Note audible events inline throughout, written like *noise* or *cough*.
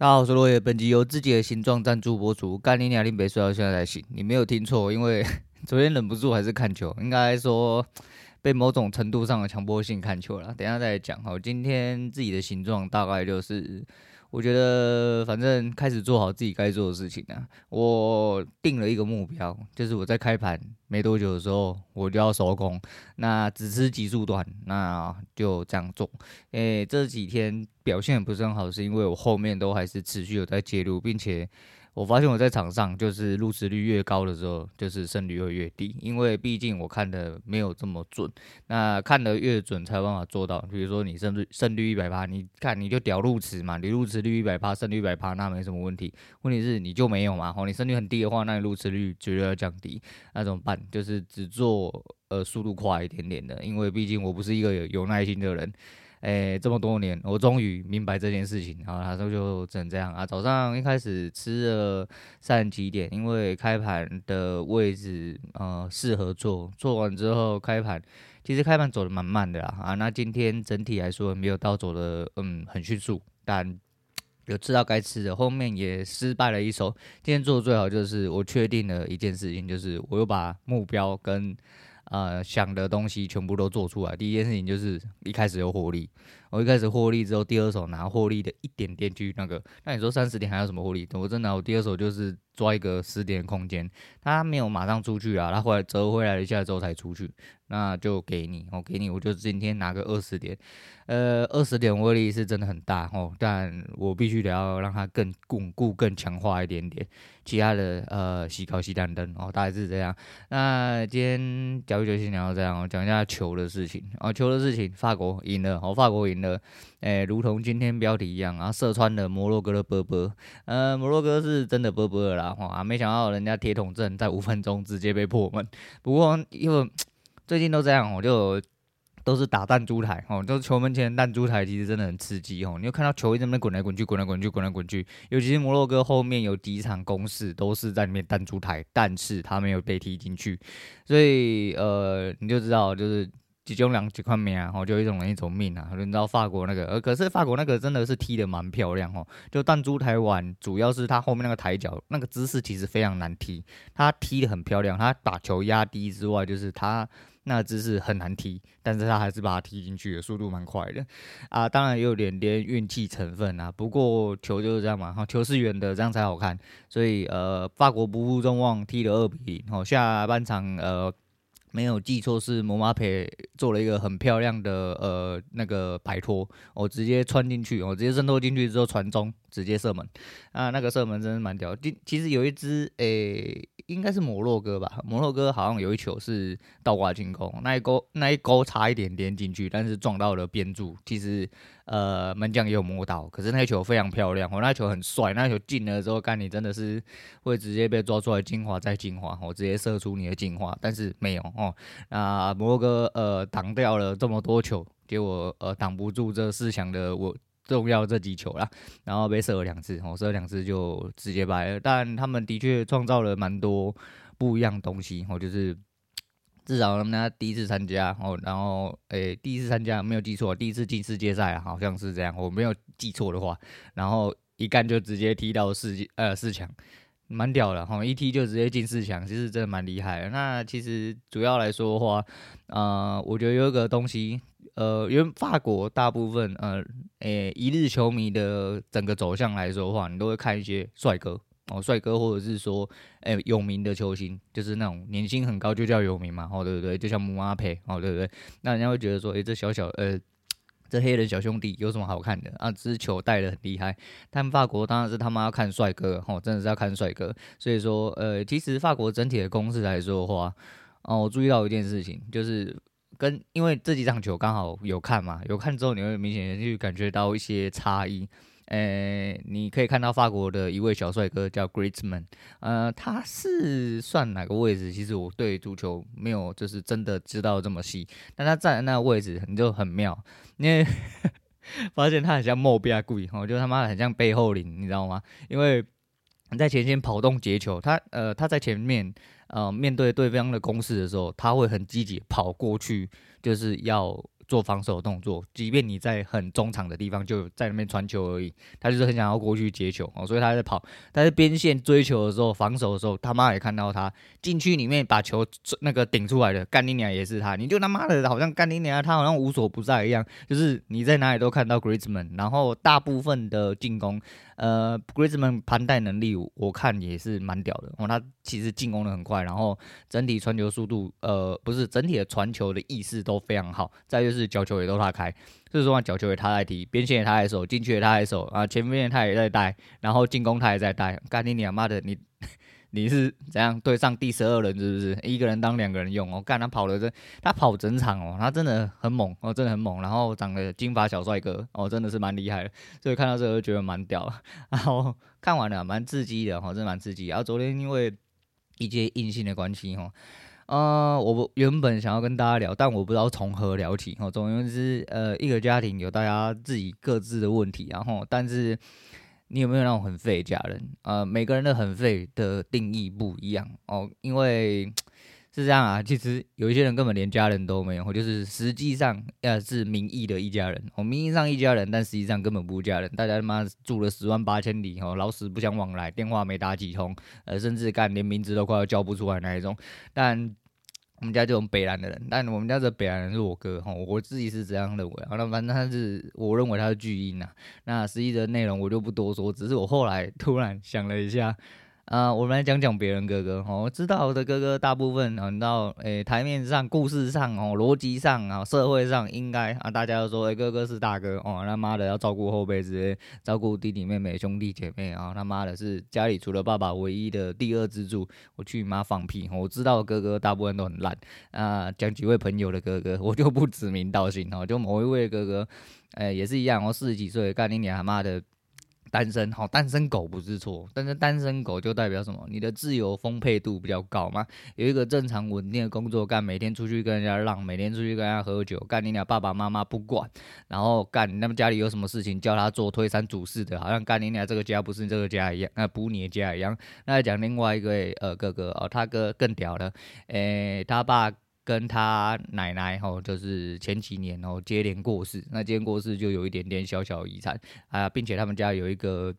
大家好，我是落叶。本集由自己的形状赞助播出。干你娘，林北睡到现在才醒，你没有听错，因为 *laughs* 昨天忍不住还是看球，应该说被某种程度上的强迫性看球了。等下再讲。好，今天自己的形状大概就是。我觉得反正开始做好自己该做的事情啊。我定了一个目标，就是我在开盘没多久的时候，我就要收工。那只吃极速段，那就这样做。诶、欸，这几天表现不是很好，是因为我后面都还是持续有在介入，并且。我发现我在场上就是入池率越高的时候，就是胜率会越低，因为毕竟我看的没有这么准。那看得越准才有办法做到。比如说你胜率胜率一百八，你看你就屌入池嘛，你入池率一百八，胜率一百八，那没什么问题。问题是你就没有嘛？哦，你胜率很低的话，那你入池率绝对要降低。那怎么办？就是只做呃速度快一点点的，因为毕竟我不是一个有有耐心的人。哎、这么多年，我终于明白这件事情。然后他说就只能这样啊。早上一开始吃了三几点，因为开盘的位置呃适合做，做完之后开盘，其实开盘走得蛮慢的啦啊。那今天整体来说没有到走的嗯很迅速，但 *tsk* 有吃到该吃的。后面也失败了一手。今天做的最好就是我确定了一件事情，就是我又把目标跟。呃，想的东西全部都做出来。第一件事情就是一开始有活力，我一开始获利之后，第二手拿获利的一点点去那个。那你说三十点还有什么获利？我真的，我第二手就是抓一个十点空间，他没有马上出去啊，他后来折回来一下之后才出去。那就给你，我给你，我就今天拿个二十点，呃，二十点威力是真的很大哦，但我必须得要让它更巩固、更强化一点点。其他的呃，西高西单灯哦，大概是这样。那今天交易就先聊到这样，我讲一下球的事情哦，球的事情，法国赢了，哦，法国赢了，诶、如同今天标题一样啊，射穿了摩洛哥的波波，呃，摩洛哥是真的波波了啦，哇、啊，没想到人家铁桶阵在五分钟直接被破门，不过因为。最近都这样，我就都是打弹珠台哦，就是球门前弹珠台，其实真的很刺激哦。你就看到球一直在那滚来滚去，滚来滚去，滚来滚去。尤其是摩洛哥后面有几场攻势都是在里面弹珠台，但是他没有被踢进去，所以呃，你就知道就是几种两几块命啊，哦，就一种人一种命啊。你知道法国那个，呃，可是法国那个真的是踢得蛮漂亮哦。就弹珠台玩，主要是他后面那个抬脚那个姿势其实非常难踢，他踢得很漂亮，他把球压低之外，就是他。那个姿势很难踢，但是他还是把它踢进去的，速度蛮快的啊。当然也有点点运气成分啊。不过球就是这样嘛，哈，球是圆的，这样才好看。所以呃，法国不负众望，踢了二比零。哦，下半场呃。没有记错，是姆巴佩做了一个很漂亮的呃那个摆脱，我直接穿进去，我直接渗透进去之后传中，直接射门啊！那个射门真是蛮屌。其其实有一只诶，应该是摩洛哥吧？摩洛哥好像有一球是倒挂进攻，那一勾那一勾差一点点进去，但是撞到了边柱。其实。呃，门将也有摸到，可是那球非常漂亮，我、哦、那球很帅，那球进了之后，看你真的是会直接被抓出来精华再精华，我、直接射出你的精华，但是没有哦。那摩洛哥呃挡掉了这么多球，结果呃挡不住这四强的我重要这几球啦，然后被射了两次，我、哦、射了两次就直接败了。但他们的确创造了蛮多不一样东西，我、哦、就是。至少他们家第一次参加哦，然后诶、第一次参加没有记错，第一次进世界赛好像是这样，我没有记错的话，然后一干就直接踢到世界呃四强，蛮屌的哈，一踢就直接进四强，其实真的蛮厉害的。那其实主要来说的话，呃，我觉得有一个东西，呃，因为法国大部分呃，诶、一日球迷的整个走向来说的话，你都会看一些帅哥。哦，帅哥，或者是说，诶、有名的球星，就是那种年薪很高就叫有名嘛，哦，对不对？就像姆巴佩，哦，对不对？那人家会觉得说，诶、这小小，呃，这黑人小兄弟有什么好看的啊？只是球带的很厉害。但法国当然是他妈要看帅哥，哦，真的是要看帅哥。所以说，呃，其实法国整体的攻势来说的话，哦，我注意到一件事情，就是跟因为这几场球刚好有看嘛，有看之后你会明显去感觉到一些差异。诶、你可以看到法国的一位小帅哥叫 Griezmann，呃，他是算哪个位置？其实我对足球没有就是真的知道这么细，但他站在那个位置你就很妙，因 *laughs* 为发现他很像莫比亚贵，我觉得他妈很像背后灵，你知道吗？因为在前线跑动截球，他呃他在前面呃面对对方的攻势的时候，他会很积极跑过去，就是要。做防守动作，即便你在很中场的地方就在那边传球而已，他就是很想要过去接球哦，所以他在跑，他在边线追球的时候，防守的时候，他妈也看到他禁区里面把球那个顶出来的，干你娘也是他，你就他妈的好像干你娘，他好像无所不在一样，就是你在哪里都看到 Griezmann，然后大部分的进攻。呃，Griezmann 盘带能力我看也是蛮屌的哦，他其实进攻的很快，然后整体传球速度，呃，不是整体的传球的意识都非常好。再就是是角球也都他开，就是说角球也他在踢，边线也他在守，进去也他在守啊，前面他也在带，然后进攻他也在带。干你娘妈的你！*laughs* 你是怎样对上第十二人是不是一个人当两个人用？哦、干他跑了这他跑整场哦，他真的很猛哦，真的很猛。然后长得金发小帅哥哦，真的是蛮厉害的。所以看到这个就觉得蛮屌。*laughs* 然后看完了蛮刺激的哈、哦，真蛮刺激。然后昨天因为一些硬性的关系哈，呃，我原本想要跟大家聊，但我不知道从何聊起哦。总而言之呃，一个家庭有大家自己各自的问题，然后但是。你有没有那种很废家人？呃，每个人的很废的定义不一样哦，因为是这样啊，其实有一些人根本连家人都没有，就是实际上呃是名义的一家人，哦，名义上一家人，但实际上根本不家人，大家他妈住了十万八千里哦，老死不相往来，电话没打几通，呃，甚至干连名字都快要叫不出来那一种，但。我们家这种北兰的人，但我们家这北兰人是我哥哈，我自己是这样认为。好了，反正他是我认为他是巨婴呐，那实际的内容我就不多说，只是我后来突然想了一下。啊、我们来讲讲别人哥哥哦。我知道的哥哥大部分啊，你知道，诶，台面上、故事上哦，逻辑上啊，社会上应该啊，大家都说，诶，哥哥是大哥哦，他妈的要照顾后辈之类，照顾弟弟妹妹、兄弟姐妹啊，他妈的是家里除了爸爸唯一的第二支柱。我去你妈放屁！我知道哥哥大部分都很烂啊。讲几位朋友的哥哥，我就不指名道姓哦，就某一位哥哥，诶，也是一样哦，四十几岁，干你娘他妈的！单身好，单身狗不是错，但是单身狗就代表什么？你的自由丰沛度比较高嘛，有一个正常稳定的工作干，每天出去跟人家浪，每天出去跟人家喝酒，干你俩爸爸妈妈不管，然后干你那么家里有什么事情叫他做推三阻四的，好像干你俩这个家不是这个家一样，那不你的家一样。那讲另外一个呃哥哥哦，他哥更屌了，诶、他爸。跟他奶奶吼，就是前几年哦接连过世，那接连过世就有一点点小小遗产啊，并且他们家有一个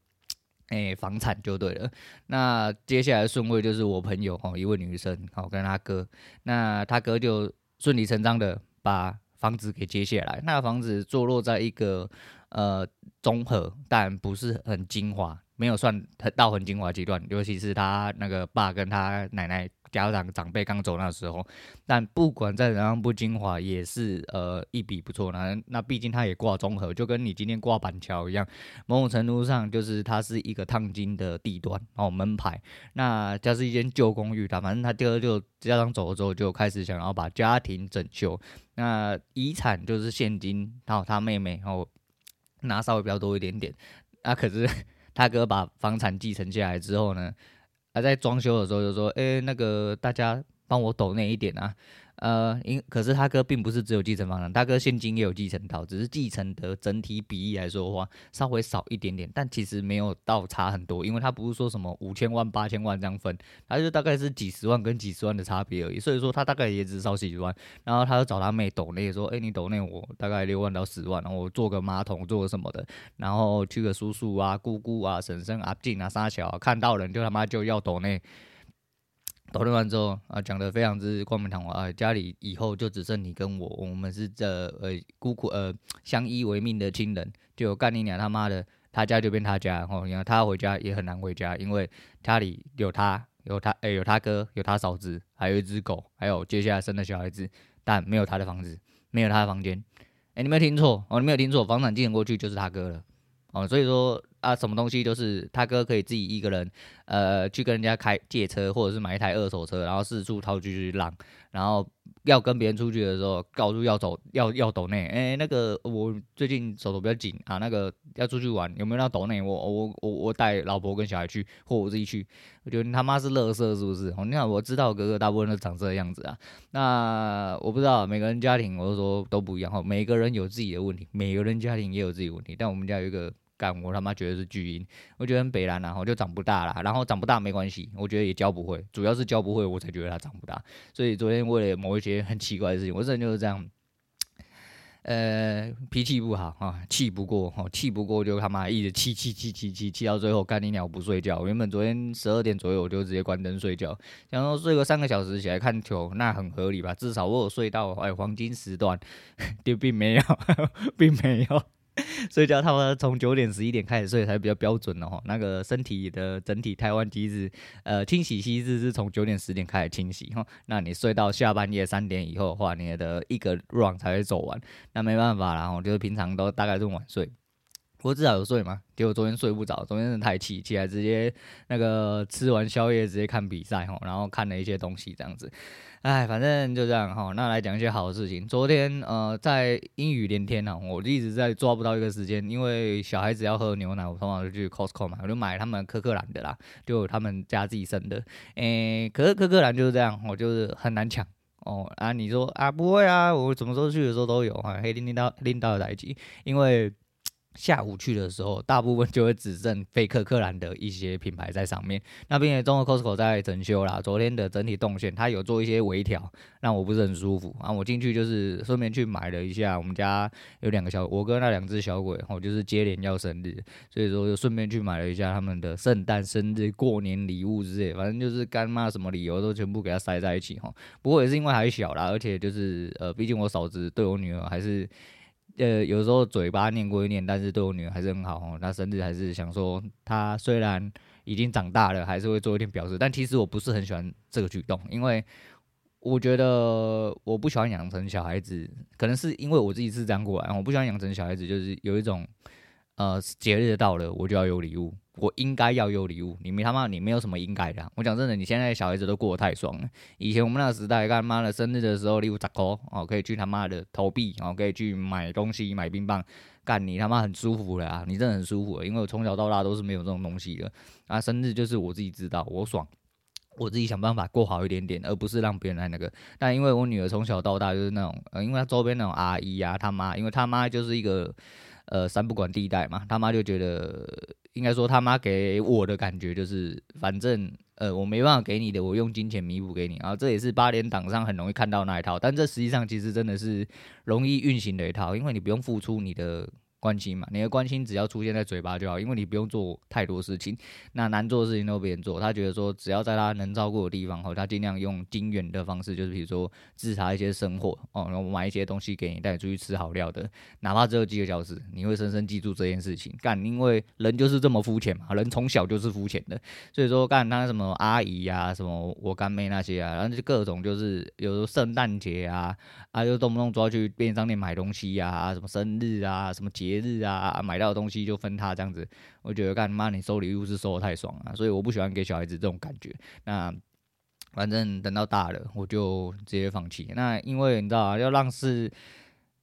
诶、房产就对了。那接下来顺位就是我朋友哦，一位女生哦跟他哥，那他哥就顺理成章的把房子给接下来。那房子坐落在一个呃综合，但不是很精华，没有算很到很精华阶段，尤其是他那个爸跟他奶奶。家长长辈刚走那时候，但不管再怎样不精华，也是呃一笔不错。那那毕竟他也挂中和，就跟你今天挂板桥一样，某种程度上就是它是一个烫金的地段哦门牌。那这是一间旧公寓，他反正他第二就家长走了之后，就开始想要把家庭整修。那遗产就是现金，然后他妹妹然后拿稍微比较多一点点。那可是他哥把房产继承下来之后呢？还在装修的时候就说：“哎、那个大家帮我懂那一点啊。”呃，因可是他哥并不是只有继承房产，他哥现金也有继承到，只是继承的整体比例来说的话，稍微少一点点，但其实没有到差很多，因为他不是说什么五千万、八千万这样分，他就大概是几十万跟几十万的差别而已，所以说他大概也只少几十万，然后他就找他妹抖内说：“哎、你抖内我大概六万到十万，然后我做个马桶，做个什么的，然后去个叔叔啊、姑姑啊、婶婶啊、进啊、三小啊，看到人就他妈就要抖内。”讨论完之后啊，讲得非常之冠冕堂皇啊，家里以后就只剩你跟我，我们是这呃孤苦呃相依为命的亲人，就干你娘他妈的，他家就变他家，然后你看他回家也很难回家，因为家里有他有他诶、欸，有他哥有他嫂子，还有一只狗，还有接下来生的小孩子，但没有他的房子，没有他的房间，诶、欸，你没有听错哦，你没有听错，房产继承过去就是他哥了。哦，所以说啊，什么东西都是他哥可以自己一个人，呃，去跟人家开借车，或者是买一台二手车，然后四处掏出去浪，然后要跟别人出去的时候，告诉要走要要抖内，哎，那个我最近手头比较紧啊，那个要出去玩，有没有要抖内？我我我我带老婆跟小孩去，或我自己去，我觉得你他妈是乐色是不是？哦，你看我知道哥哥大部分都长这个样子啊，那我不知道每个人家庭，我都说都不一样哈，每个人有自己的问题，每个人家庭也有自己的问题，但我们家有一个。干我他妈觉得是巨婴，我觉得很北烂然后就长不大了，然后长不大没关系，我觉得也教不会，主要是教不会我才觉得他长不大。所以昨天为了某一些很奇怪的事情，我这人就是这样。呃，脾气不好啊，气不过，哈，气不过就他妈一直气气气气气气到最后干你鸟不睡觉。原本昨天十二点左右我就直接关灯睡觉，想说睡个三个小时起来看球，那很合理吧？至少我有睡到哎黄金时段，*laughs* 就并没有，并没有。睡觉，他们从九点十一点开始睡才比较标准的哈。那个身体的整体台湾机制，呃，清洗机制是从九点十点开始清洗哈。那你睡到下半夜三点以后的话，你的一个 run 才会走完。那没办法啦，就是平常都大概是晚睡。我至少有睡嘛，结果昨天睡不着，昨天真的太气，起来直接那个吃完宵夜直接看比赛哈，然后看了一些东西这样子。哎，反正就这样哈。那来讲一些好的事情。昨天呃，在阴雨连天呢，我一直在抓不到一个时间，因为小孩子要喝牛奶，我通常就去 Costco 买，我就买他们柯克兰的啦，就他们家自己生的。诶，可是柯克兰就是这样，我就是很难抢哦。啊，你说啊，不会啊，我什么时候去的时候都有哈，黑拎拎到拎到的来及，因为。下午去的时候，大部分就会只剩非柯克兰的一些品牌在上面。那边的中国 Costco 在整修啦，昨天的整体动线，它有做一些微调，让我不是很舒服啊。我进去就是顺便去买了一下，我们家有两个小，我哥那两只小鬼，哦，就是接连要生日，所以说就顺便去买了一下他们的圣诞、生日、过年礼物之类，反正就是干妈什么理由都全部给他塞在一起哈。不过也是因为还小啦，而且就是呃，毕竟我嫂子对我女儿还是。呃，有时候嘴巴念归念，但是对我女儿还是很好哦。她甚至还是想说，她虽然已经长大了，还是会做一点表示。但其实我不是很喜欢这个举动，因为我觉得我不喜欢养成小孩子，可能是因为我自己是这样过来，我不喜欢养成小孩子，就是有一种呃节日到了我就要有礼物。我应该要有礼物，你没他妈，你没有什么应该的、我讲真的，你现在小孩子都过得太爽了。以前我们那个时代，干妈的生日的时候，礼物十块哦，可以去他妈的投币哦，可以去买东西买冰棒，干你他妈很舒服了啊！你真的很舒服，因为我从小到大都是没有这种东西的啊。生日就是我自己知道，我爽，我自己想办法过好一点点，而不是让别人来那个。但因为我女儿从小到大就是那种，呃，因为她周边那种阿姨啊，她妈，因为她妈就是一个呃三不管地带嘛，他妈就觉得。应该说他妈给我的感觉就是，反正呃我没办法给你的，我用金钱弥补给你。然后这也是八点档上很容易看到那一套，但这实际上其实真的是容易运行的一套，因为你不用付出你的。关心嘛，你的关心只要出现在嘴巴就好，因为你不用做太多事情。*laughs* 那难做的事情都别人做，他觉得说只要在他能照顾的地方，吼，他尽量用金援的方式，就是比如说支持他一些生活，哦，然后买一些东西给你，带你出去吃好料的，哪怕只有几个小时，你会深深记住这件事情。干，因为人就是这么肤浅嘛，人从小就是肤浅的，所以说干他什么阿姨、啊，什么我干妹那些啊，然后就各种就是有时候圣诞节啊，啊，就动不动就要去便利商店买东西呀、啊，什么生日啊，什么节。节日啊，买到的东西就分他这样子，我觉得干妈你收礼物是收的太爽了，所以我不喜欢给小孩子这种感觉。那反正等到大了，我就直接放弃。那因为你知道啊，要让是。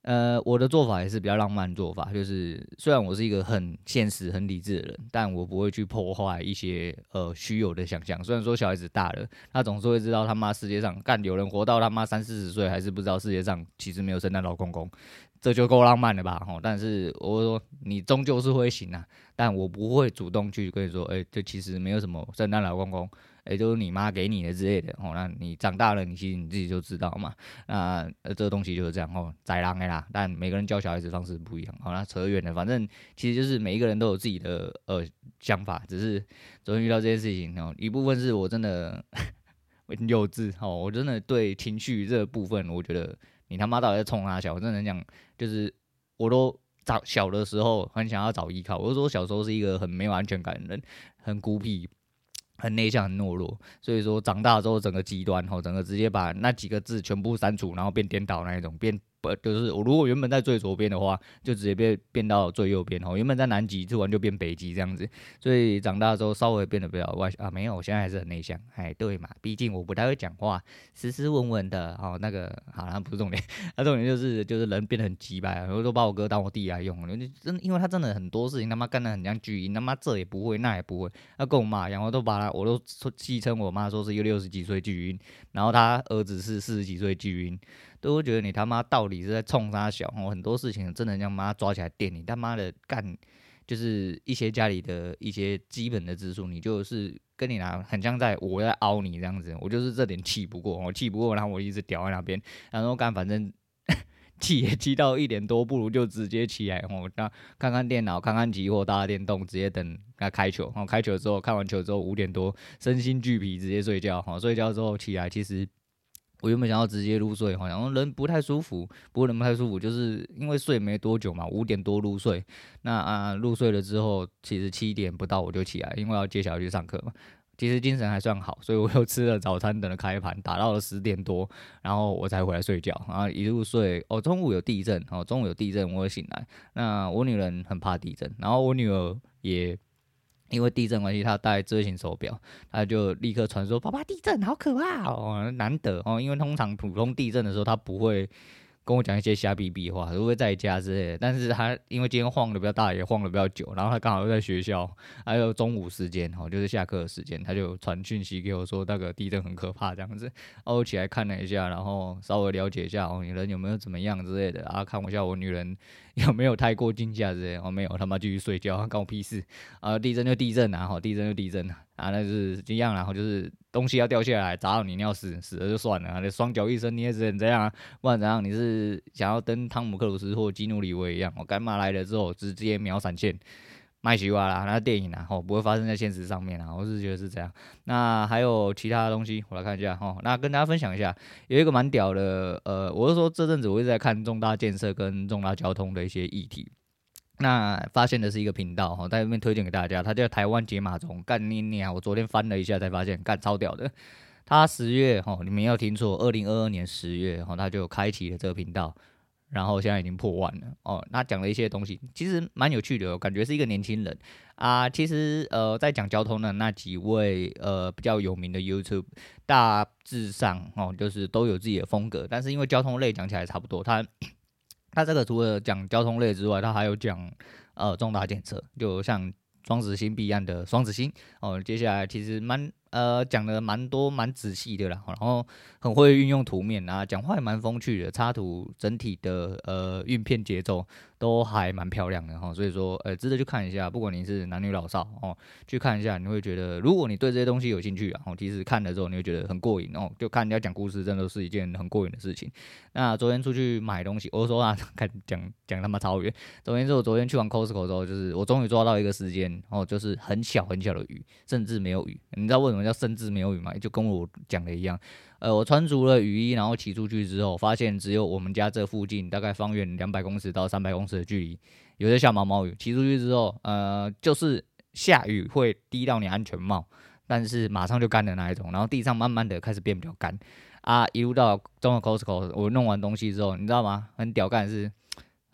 呃，我的做法也是比较浪漫做法，就是虽然我是一个很现实、很理智的人，但我不会去破坏一些呃虚有的想象。虽然说小孩子大了，他总是会知道他妈世界上干有人活到他妈三四十岁，还是不知道世界上其实没有圣诞老公公，这就够浪漫了吧？吼，但是我说你终究是会醒啊，但我不会主动去跟你说，哎、这其实没有什么圣诞老公公。也、欸、就是你妈给你的之类的哦，那你长大了，你其实你自己就知道嘛。那，这个东西就是这样哦，宰狼的啦。但每个人教小孩子方式不一样，好，那扯远了。反正其实就是每一个人都有自己的呃想法，只是昨天遇到这件事情哦，一部分是我真的 *laughs* 幼稚哦，我真的对情绪这部分，我觉得你他妈到底在冲哪小？我真的讲，就是我都早小的时候很想要找依靠，我就说小时候是一个很没有安全感的人，很孤僻。很内向，很懦弱，所以说长大之后整个极端，吼，整个直接把那几个字全部删除，然后变颠倒那一种变。就是我如果原本在最左边的话，就直接变变到最右边哦。原本在南极，突然就变北极这样子，所以长大之后稍微变得比较外啊，没有，我现在还是很内向。哎，对嘛，毕竟我不太会讲话，斯斯文文的哦。那个好像不是重点，*laughs* 那重点就是就是人变得很鸡掰，我都把我哥当我弟来用，真因为他真的很多事情他妈干得很像巨婴，他妈这也不会那也不会，他跟我妈一样，我都把他我都说戏称我妈说是一个六十几岁巨婴，然后他儿子是四十几岁巨婴。都会觉得你他妈到底是在冲三小，哦，很多事情真的让妈抓起来电你，他妈的干，就是一些家里的一些基本的支出，你就是跟你拿很像在我在凹你这样子，我就是这点气不过，我气不过，然后我一直屌在那边，然后干反正 *laughs* 气也气到一点多，不如就直接起来我，那看看电脑，看看机或打打电动，直接等他开球。然后开球之后，看完球之后五点多，身心俱疲，直接睡觉。哈，睡觉之后起来，其实我原本想要直接入睡，好像人不太舒服，不过人不太舒服，就是因为睡没多久嘛，五点多入睡。那啊，入睡了之后，其实七点不到我就起来，因为要接小孩去上课嘛。其实精神还算好，所以我又吃了早餐，等了开盘，打到了十点多，然后我才回来睡觉，然后一入睡。哦，中午有地震，哦，中午有地震，我会醒来。那我女人很怕地震，然后我女儿也因为地震关系，他戴智慧型手表，他就立刻传说：“爸爸，地震好可怕哦，难得哦，因为通常普通地震的时候，他不会。”跟我讲一些瞎逼逼话，如果在家之类的，但是他因为今天晃的比较大，也晃的比较久，然后他刚好又在学校，还有中午时间，哦，就是下课的时间，他就传讯息给我说那个地震很可怕这样子，我起来看了一下，然后稍微了解一下哦，你人有没有怎么样之类的，然后看我一下我女人有没有太过惊吓之类的，哦，没有，他妈继续睡觉，关我屁事啊，地震就地震啊，好，地震就地震啊。啊，那是一样，然后就是东西要掉下来砸到你，你要死死了就算了，那双脚一伸捏直这样啊，不然怎样？你是想要登汤姆克鲁斯或基努里维一样？我干嘛来了之后直接秒闪现，卖西瓜啦，那电影啊，吼不会发生在现实上面啊，我是觉得是这样。那还有其他的东西，我来看一下哈。那跟大家分享一下，有一个蛮屌的，呃，我是说这阵子我一直在看重大建设跟重大交通的一些议题。那发现的是一个频道哈，在这边推荐给大家，他叫台湾解码中干你你啊！我昨天翻了一下才发现，干超屌的。他十月哈，你没有听错，二零二二年十月哈，他就开启了这个频道，然后现在已经破万了哦。那讲了一些东西，其实蛮有趣的，感觉是一个年轻人啊。其实呃，在讲交通的那几位呃比较有名的 YouTube，大致上哦就是都有自己的风格，但是因为交通类讲起来差不多，他。他这个除了讲交通类之外，他还有讲呃重大检测，就像双子星彼岸的双子星哦。接下来其实蛮。呃，讲的蛮多蛮仔细的啦，然后很会运用图面啊，讲话也蛮风趣的，插图整体的呃运片节奏都还蛮漂亮的哈，所以说呃值得去看一下，不管你是男女老少哦，去看一下，你会觉得如果你对这些东西有兴趣啊，哦，其实看了之后你会觉得很过瘾哦，就看人家讲故事，真的是一件很过瘾的事情。那昨天出去买东西，我说啊，*laughs* 看讲讲他妈超远。昨天是我昨天去完 Costco 之后，就是我终于抓到一个时间哦，就是很小很小的雨，甚至没有雨，你知道为什么？叫甚至没有雨吗，就跟我讲的一样。呃，我穿足了雨衣，然后骑出去之后，发现只有我们家这附近大概方圆两百公尺到三百公尺的距离，有在下毛毛雨。骑出去之后，呃，就是下雨会滴到你安全帽，但是马上就干的那一种。然后地上慢慢的开始变比较干啊，一路到中国 Costco，我弄完东西之后，你知道吗？很屌干是。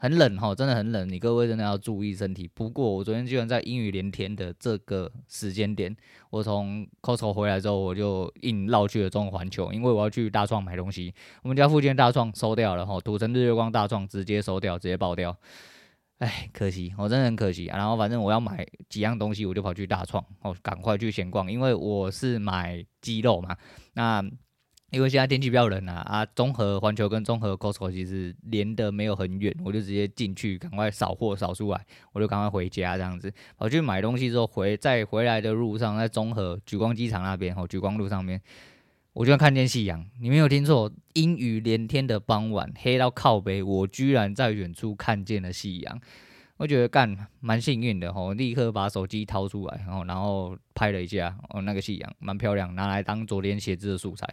很冷哈，真的很冷，你各位真的要注意身体。不过我昨天居然在阴雨连天的这个时间点，我从 Costco 回来之后，我就硬绕去了中环球，因为我要去大创买东西。我们家附近大创收掉了哈，土城日月光大创直接收掉，直接爆掉。哎，可惜，我真的很可惜。然后反正我要买几样东西，我就跑去大创，哦，赶快去闲逛，因为我是买鸡肉嘛。那因为现在天气比较冷啊，啊，中和环球跟中和 Costco 其实连得没有很远，我就直接进去，赶快扫货扫出来，我就赶快回家这样子。跑去买东西之后回，在回来的路上，在中和莒光机场那边，哦，莒光路上面，我居然看见夕阳。你没有听错，阴雨连天的傍晚，黑到靠北，我居然在远处看见了夕阳。我觉得干蛮幸运的吼，立刻把手机掏出来，然后然后拍了一下，哦，那个夕阳蛮漂亮，拿来当昨天写字的素材。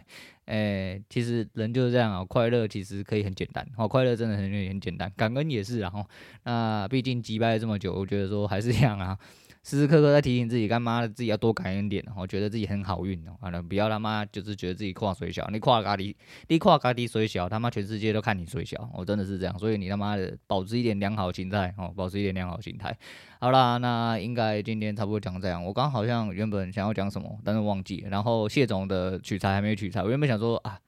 诶、其实人就是这样啊，快乐其实可以很简单，哦，快乐真的很很简单，感恩也是啊，吼，那毕竟击败了这么久，我觉得说还是这样啊。时时刻刻在提醒自己，干妈的自己要多感恩点，我觉得自己很好运哦。完了，不要他妈就是觉得自己跨水小，你跨咖喱，你跨咖喱水小，他妈全世界都看你水小，我真的是这样。所以你他妈的保持一点良好心态哦，保持一点良好心态。好啦，那应该今天差不多讲这样。我刚好像原本想要讲什么，但是忘记。然后谢总的取材还没取材，我原本想说啊，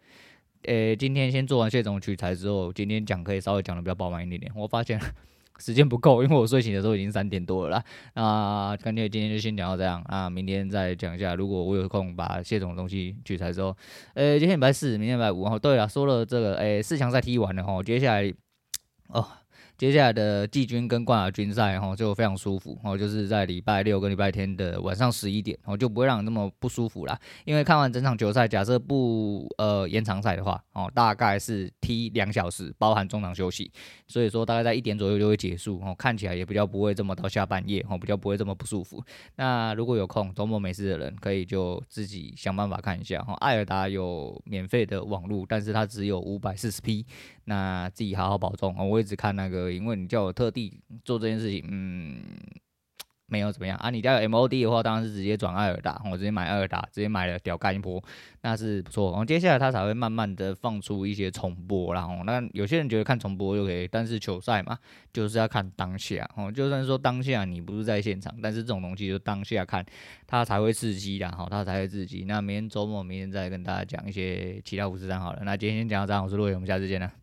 诶、今天先做完谢总取材之后，今天讲可以稍微讲的比较饱满一点点。我发现。时间不够，因为我睡醒的时候已经三点多了啦。啊，感觉今天就先讲到这样啊，明天再讲一下。如果我有空把谢总的东西取材之后，呃、今天礼拜四，明天礼拜五。哦，对了，说了这个，诶、四强赛踢完了哈，接下来哦。接下来的季军跟冠亚军赛哈就非常舒服哦，就是在礼拜六跟礼拜天的晚上十一点哦，就不会让你那么不舒服啦。因为看完整场球赛，假设不呃延长赛的话哦，大概是踢两小时，包含中场休息，所以说大概在一点左右就会结束哦，看起来也比较不会这么到下半夜哦，比较不会这么不舒服。那如果有空周末没事的人，可以就自己想办法看一下哈。艾尔达有免费的网路，但是它只有五百四十 P，那自己好好保重哦。我一直看那个，因为你叫我特地做这件事情，嗯。没有怎么样啊？你家有 MOD 的话，当然是直接转爱尔达，我直接买爱尔达，直接买了屌干一波，那是不错。然后接下来他才会慢慢的放出一些重播，然后那有些人觉得看重播就可以，但是球赛嘛，就是要看当下哦。就算说当下你不是在现场，但是这种东西就当下看，它才会刺激的哈，它才会刺激。那明天周末，明天再跟大家讲一些其他五四三好了。那今天先讲到这，我是陆伟，我们下次见了。